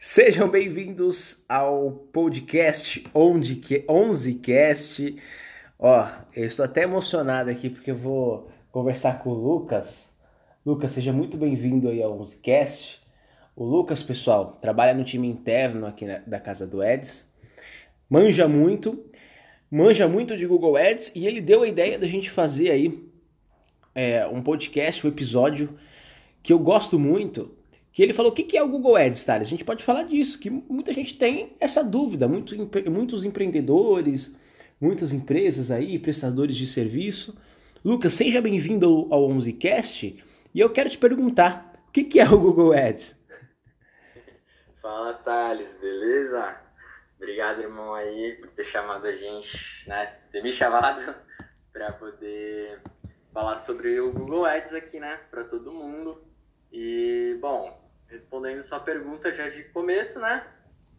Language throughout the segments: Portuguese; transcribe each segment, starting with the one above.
Sejam bem-vindos ao podcast Onde que 11cast. Ó, eu estou até emocionado aqui porque eu vou conversar com o Lucas. Lucas, seja muito bem-vindo aí ao 11cast. O Lucas, pessoal, trabalha no time interno aqui na, da casa do Eds. Manja muito, manja muito de Google Ads e ele deu a ideia da gente fazer aí é, um podcast, um episódio que eu gosto muito, que ele falou o que é o Google Ads, Thales? A gente pode falar disso, que muita gente tem essa dúvida, muito, muitos empreendedores, muitas empresas aí, prestadores de serviço. Lucas, seja bem-vindo ao, ao 11cast e eu quero te perguntar, o que é o Google Ads? Fala, Thales, beleza? Obrigado, irmão, aí, por ter chamado a gente, né? Ter me chamado para poder falar sobre o Google Ads aqui, né? Para todo mundo. E, bom, respondendo sua pergunta já de começo, né?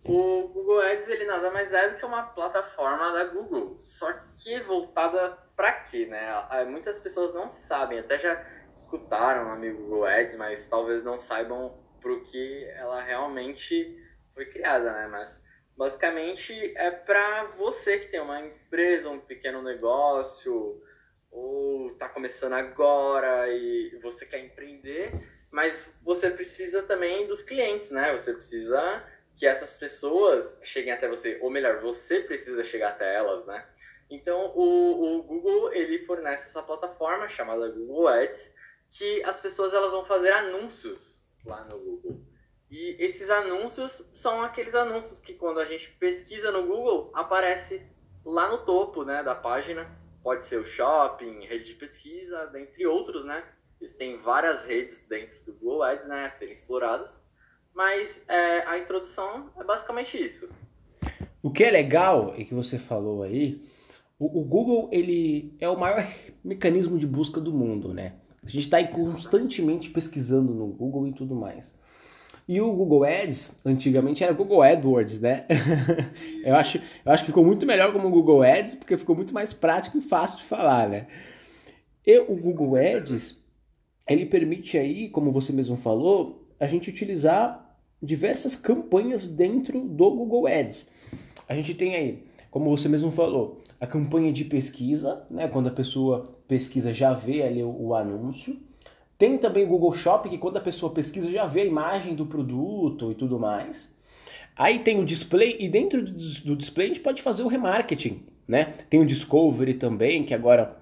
O Google Ads ele nada mais é do que uma plataforma da Google, só que voltada para quê, né? Muitas pessoas não sabem, até já escutaram o amigo Google Ads, mas talvez não saibam para o que ela realmente foi criada, né? Mas basicamente é para você que tem uma empresa, um pequeno negócio ou está começando agora e você quer empreender mas você precisa também dos clientes, né? Você precisa que essas pessoas cheguem até você, ou melhor, você precisa chegar até elas, né? Então, o, o Google, ele fornece essa plataforma chamada Google Ads, que as pessoas elas vão fazer anúncios lá no Google. E esses anúncios são aqueles anúncios que quando a gente pesquisa no Google, aparece lá no topo, né, da página. Pode ser o shopping, rede de pesquisa, dentre outros, né? Existem várias redes dentro do Google Ads né, a serem exploradas, mas é, a introdução é basicamente isso. O que é legal e que você falou aí, o, o, Google ele é o maior mecanismo de busca do mundo, né? A gente está constantemente pesquisando no Google e tudo mais. E o Google Ads, antigamente era Google AdWords, né? eu, acho, eu acho que ficou muito melhor como Google Ads, porque ficou muito mais prático e fácil de falar, né? E o Google Ads, ele permite aí, como você mesmo falou, a gente utilizar diversas campanhas dentro do Google Ads. A gente tem aí, como você mesmo falou, a campanha de pesquisa, né, quando a pessoa pesquisa já vê ali o, o anúncio. Tem também o Google Shopping, que quando a pessoa pesquisa já vê a imagem do produto e tudo mais. Aí tem o display e dentro do display a gente pode fazer o remarketing, né? Tem o Discovery também, que agora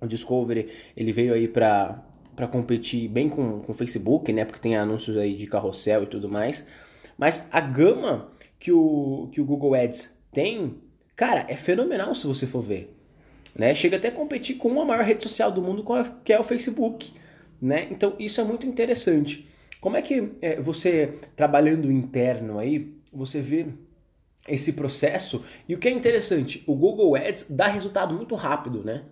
o Discovery ele veio aí para para competir bem com o Facebook, né? Porque tem anúncios aí de carrossel e tudo mais. Mas a gama que o, que o Google Ads tem, cara, é fenomenal se você for ver. Né? Chega até a competir com a maior rede social do mundo, que é o Facebook. Né? Então isso é muito interessante. Como é que é, você, trabalhando interno aí, você vê esse processo? E o que é interessante, o Google Ads dá resultado muito rápido, né?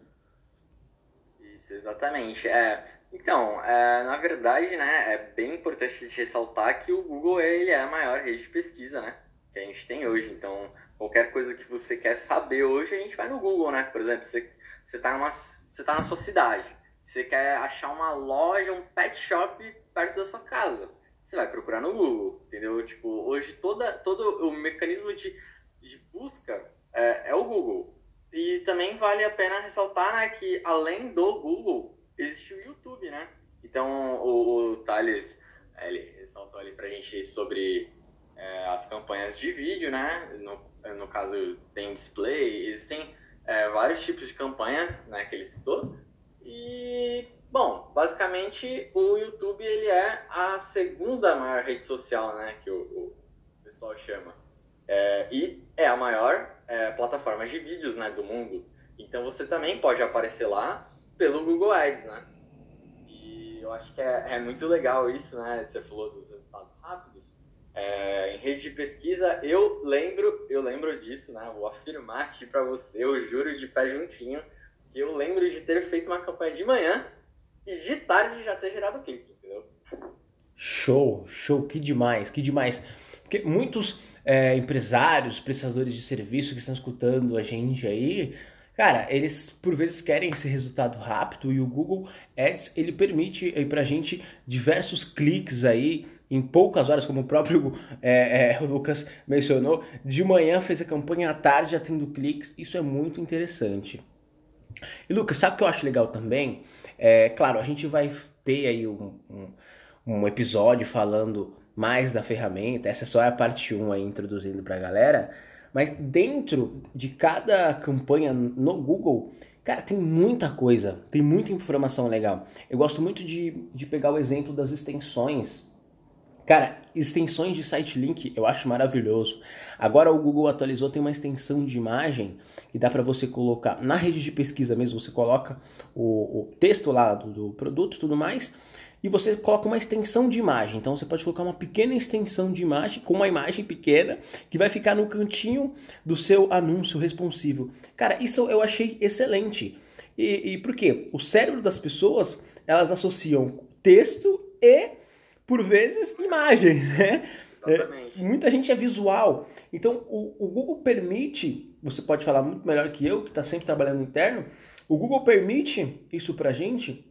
Isso, exatamente. É, então, é, na verdade, né, é bem importante ressaltar que o Google ele é a maior rede de pesquisa, né, que a gente tem hoje. Então, qualquer coisa que você quer saber hoje, a gente vai no Google, né? Por exemplo, você você tá você tá na sua cidade, você quer achar uma loja, um pet shop perto da sua casa, você vai procurar no Google, entendeu? Tipo, hoje toda todo o mecanismo de, de busca é, é o Google. E também vale a pena ressaltar né, que além do Google existe o YouTube, né? Então o, o Thales ele ressaltou ali pra gente sobre é, as campanhas de vídeo, né? No, no caso tem display, existem é, vários tipos de campanhas, né? Que ele citou. E bom, basicamente o YouTube ele é a segunda maior rede social, né? Que o, o pessoal chama. É, e é a maior é, plataforma de vídeos né, do mundo. Então você também pode aparecer lá pelo Google Ads, né? E eu acho que é, é muito legal isso, né? Você falou dos resultados rápidos. É, em rede de pesquisa, eu lembro, eu lembro disso, né? Vou afirmar aqui para você, eu juro de pé juntinho, que eu lembro de ter feito uma campanha de manhã e de tarde já ter gerado clique, entendeu? Show, show, que demais, que demais. Porque muitos é, empresários, prestadores de serviço que estão escutando a gente aí, Cara, eles por vezes querem esse resultado rápido e o Google Ads ele permite aí pra gente diversos cliques aí em poucas horas, como o próprio é, é, Lucas mencionou, de manhã fez a campanha, à tarde já tendo cliques, isso é muito interessante. E Lucas, sabe o que eu acho legal também? É, claro, a gente vai ter aí um, um, um episódio falando mais da ferramenta, essa só é a parte 1 aí introduzindo para a galera, mas dentro de cada campanha no Google, cara, tem muita coisa, tem muita informação legal. Eu gosto muito de, de pegar o exemplo das extensões. Cara, extensões de site link eu acho maravilhoso. Agora o Google atualizou, tem uma extensão de imagem que dá para você colocar na rede de pesquisa mesmo. Você coloca o, o texto lá do, do produto e tudo mais e você coloca uma extensão de imagem. Então você pode colocar uma pequena extensão de imagem com uma imagem pequena que vai ficar no cantinho do seu anúncio responsivo. Cara, isso eu achei excelente. E, e por quê? O cérebro das pessoas elas associam texto e por vezes imagem, né? É, muita gente é visual. Então o, o Google permite, você pode falar muito melhor que eu, que está sempre trabalhando interno, o Google permite isso pra gente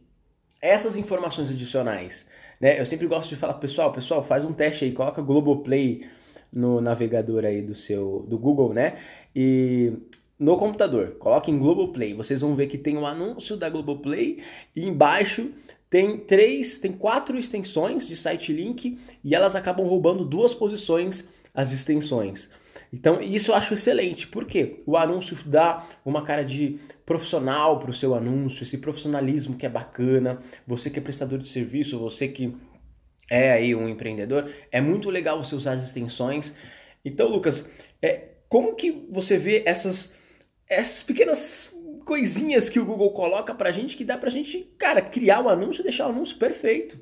essas informações adicionais. Né? Eu sempre gosto de falar, pessoal, pessoal, faz um teste aí, coloca Globoplay no navegador aí do seu do Google, né? E no computador, coloque em Globoplay. Vocês vão ver que tem o um anúncio da Globoplay e embaixo tem três, tem quatro extensões de site link e elas acabam roubando duas posições as extensões. Então, isso eu acho excelente, porque o anúncio dá uma cara de profissional para o seu anúncio, esse profissionalismo que é bacana, você que é prestador de serviço, você que é aí um empreendedor, é muito legal você usar as extensões. Então, Lucas, é, como que você vê essas, essas pequenas coisinhas que o Google coloca pra gente que dá pra gente, cara, criar o anúncio e deixar o anúncio perfeito?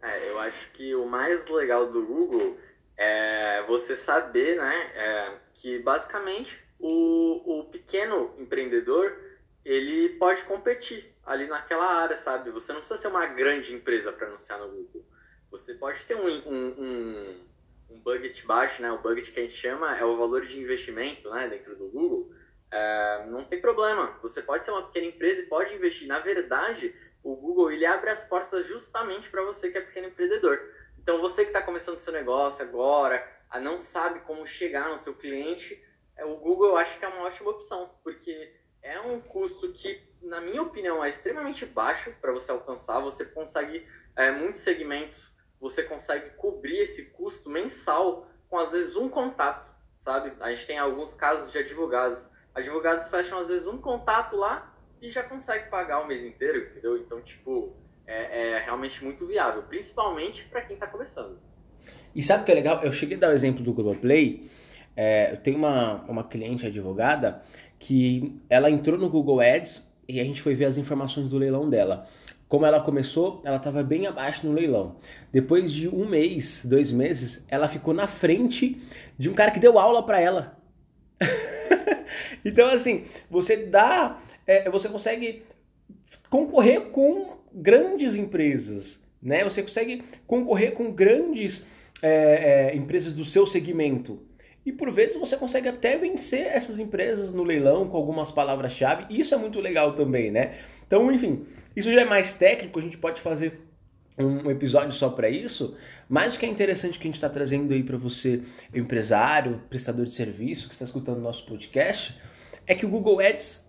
É, eu acho que o mais legal do Google é você saber, né, é, que basicamente o, o pequeno empreendedor ele pode competir ali naquela área, sabe? Você não precisa ser uma grande empresa para anunciar no Google. Você pode ter um, um, um, um, budget baixo, né? O budget que a gente chama é o valor de investimento, né? Dentro do Google. É, não tem problema. Você pode ser uma pequena empresa e pode investir. Na verdade, o Google ele abre as portas justamente para você que é pequeno empreendedor. Então, você que está começando seu negócio agora, a não sabe como chegar no seu cliente, é, o Google eu acho que é uma ótima opção, porque é um custo que, na minha opinião, é extremamente baixo para você alcançar. Você consegue é, muitos segmentos, você consegue cobrir esse custo mensal com às vezes um contato, sabe? A gente tem alguns casos de advogados. Advogados fecham às vezes um contato lá e já consegue pagar o mês inteiro, entendeu? Então, tipo, é, é realmente muito viável, principalmente para quem está começando. E sabe o que é legal? Eu cheguei a dar o exemplo do Globoplay. É, eu tenho uma, uma cliente advogada que ela entrou no Google Ads e a gente foi ver as informações do leilão dela. Como ela começou, ela estava bem abaixo no leilão. Depois de um mês, dois meses, ela ficou na frente de um cara que deu aula para ela. então, assim, você dá, é, você consegue concorrer com grandes empresas, né? Você consegue concorrer com grandes é, é, empresas do seu segmento. E por vezes você consegue até vencer essas empresas no leilão com algumas palavras-chave. Isso é muito legal também, né? Então, enfim, isso já é mais técnico, a gente pode fazer um episódio só para isso, mas o que é interessante que a gente está trazendo aí para você, empresário, prestador de serviço, que está escutando nosso podcast, é que o Google Ads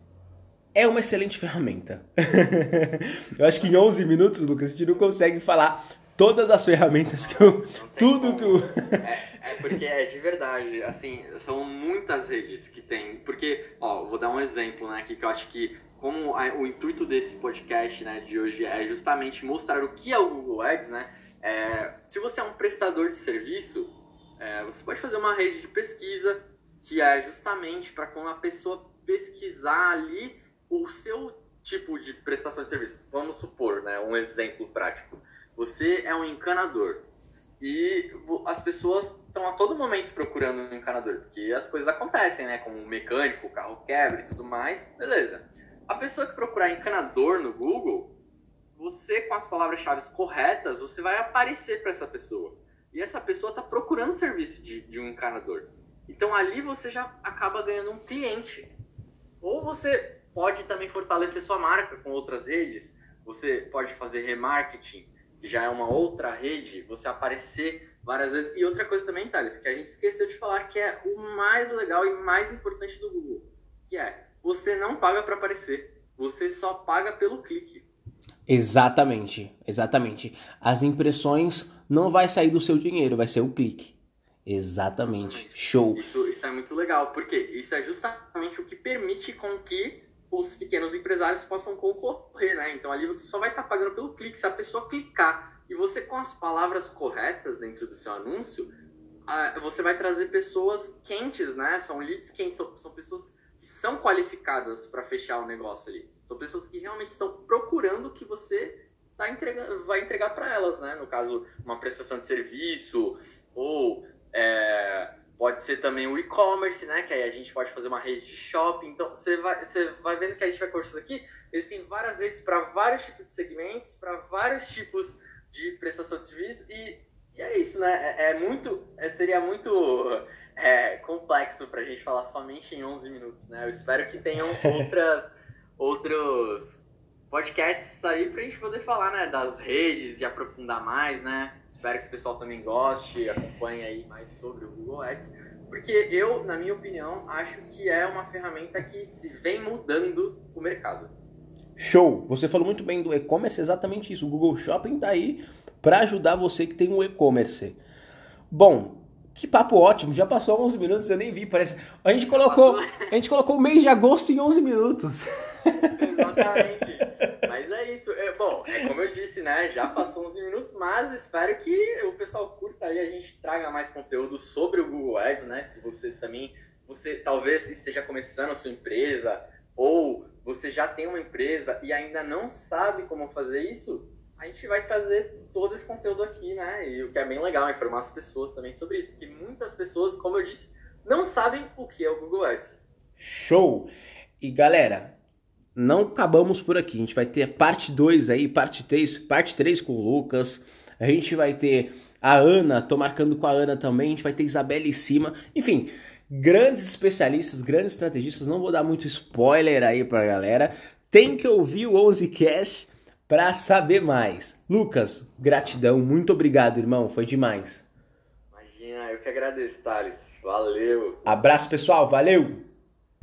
é uma excelente ferramenta. eu acho que em 11 minutos, Lucas, a gente não consegue falar todas as ferramentas que eu. Tudo como. que eu. é, é, porque é de verdade, assim, são muitas redes que tem. Porque, ó, vou dar um exemplo, né, aqui que eu acho que. Como a, o intuito desse podcast né, de hoje é justamente mostrar o que é o Google Ads, né? É, se você é um prestador de serviço, é, você pode fazer uma rede de pesquisa que é justamente para quando a pessoa pesquisar ali o seu tipo de prestação de serviço. Vamos supor, né, um exemplo prático. Você é um encanador e as pessoas estão a todo momento procurando um encanador, porque as coisas acontecem, né, como um mecânico, o carro quebra e tudo mais, beleza. A pessoa que procurar encanador no Google, você com as palavras-chave corretas, você vai aparecer para essa pessoa. E essa pessoa está procurando serviço de, de um encanador. Então ali você já acaba ganhando um cliente. Ou você pode também fortalecer sua marca com outras redes. Você pode fazer remarketing. que já é uma outra rede, você aparecer várias vezes. E outra coisa também, Thales, que a gente esqueceu de falar, que é o mais legal e mais importante do Google, que é você não paga para aparecer, você só paga pelo clique. Exatamente, exatamente. As impressões não vai sair do seu dinheiro, vai ser o clique. Exatamente. Show. Isso, isso é muito legal, porque isso é justamente o que permite com que os pequenos empresários possam concorrer, né? Então ali você só vai estar tá pagando pelo clique. Se a pessoa clicar e você com as palavras corretas dentro do seu anúncio, você vai trazer pessoas quentes, né? São leads quentes, são pessoas que são qualificadas para fechar o negócio ali. São pessoas que realmente estão procurando o que você tá entregando, vai entregar para elas, né? No caso, uma prestação de serviço ou é, Pode ser também o e-commerce, né? Que aí a gente pode fazer uma rede de shopping. Então, você vai, você vai vendo que a gente vai conversando aqui. Existem várias redes para vários tipos de segmentos, para vários tipos de prestação de serviço. E, e é isso, né? É, é muito, é, seria muito é, complexo para a gente falar somente em 11 minutos, né? Eu espero que tenham outras, outros podcasts aí pra gente poder falar, né, das redes e aprofundar mais, né? Espero que o pessoal também goste, acompanhe aí mais sobre o Google Ads, porque eu, na minha opinião, acho que é uma ferramenta que vem mudando o mercado. Show! Você falou muito bem do e-commerce, exatamente isso. O Google Shopping tá aí para ajudar você que tem um e-commerce. Bom, que papo ótimo, já passou 11 minutos, eu nem vi, parece. A gente colocou, a gente colocou o mês de agosto em 11 minutos. Exatamente. Mas é isso. É, bom, é como eu disse, né? Já passou 11 minutos, mas espero que o pessoal curta aí, a gente traga mais conteúdo sobre o Google Ads, né? Se você também, você talvez esteja começando a sua empresa ou você já tem uma empresa e ainda não sabe como fazer isso, a gente vai trazer todo esse conteúdo aqui, né? E o que é bem legal, informar as pessoas também sobre isso, porque muitas pessoas, como eu disse, não sabem o que é o Google Ads. Show! E galera, não acabamos por aqui. A gente vai ter parte 2 aí, parte 3, parte 3 com o Lucas. A gente vai ter a Ana, tô marcando com a Ana também. A gente vai ter Isabelle em cima. Enfim, grandes especialistas, grandes estrategistas. Não vou dar muito spoiler aí pra galera. Tem que ouvir o 11 Cash para saber mais. Lucas, gratidão, muito obrigado, irmão, foi demais. Imagina, eu que agradeço, Thales. Valeu. Abraço, pessoal, valeu.